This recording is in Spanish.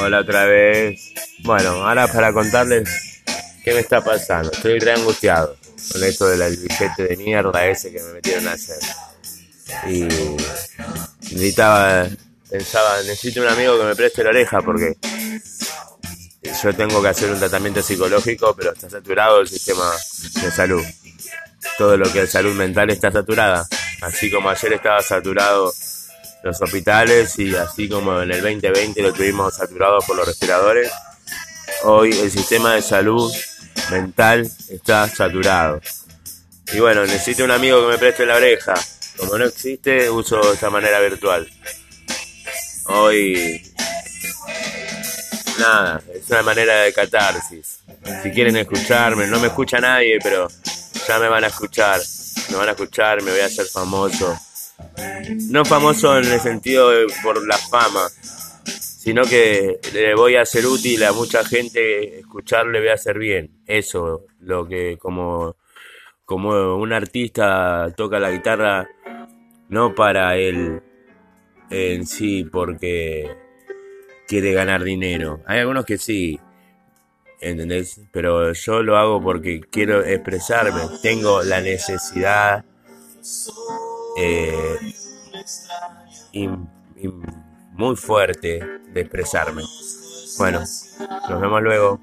Hola otra vez. Bueno, ahora para contarles qué me está pasando. Estoy re angustiado con esto del billete de mierda ese que me metieron a hacer. Y necesitaba, pensaba, necesito un amigo que me preste la oreja porque yo tengo que hacer un tratamiento psicológico, pero está saturado el sistema de salud. Todo lo que es salud mental está saturada. Así como ayer estaba saturado los hospitales y así como en el 2020 lo tuvimos saturado por los respiradores, hoy el sistema de salud mental está saturado. Y bueno, necesito un amigo que me preste la oreja. Como no existe, uso esta manera virtual. Hoy, nada, es una manera de catarsis. Si quieren escucharme, no me escucha nadie, pero ya me van a escuchar. Me van a escuchar, me voy a hacer famoso. No famoso en el sentido de por la fama, sino que le voy a ser útil a mucha gente, escucharle voy a hacer bien. Eso, lo que como, como un artista toca la guitarra, no para él en sí, porque quiere ganar dinero. Hay algunos que sí, ¿entendés? Pero yo lo hago porque quiero expresarme, tengo la necesidad eh, muy fuerte de expresarme. Bueno, nos vemos luego.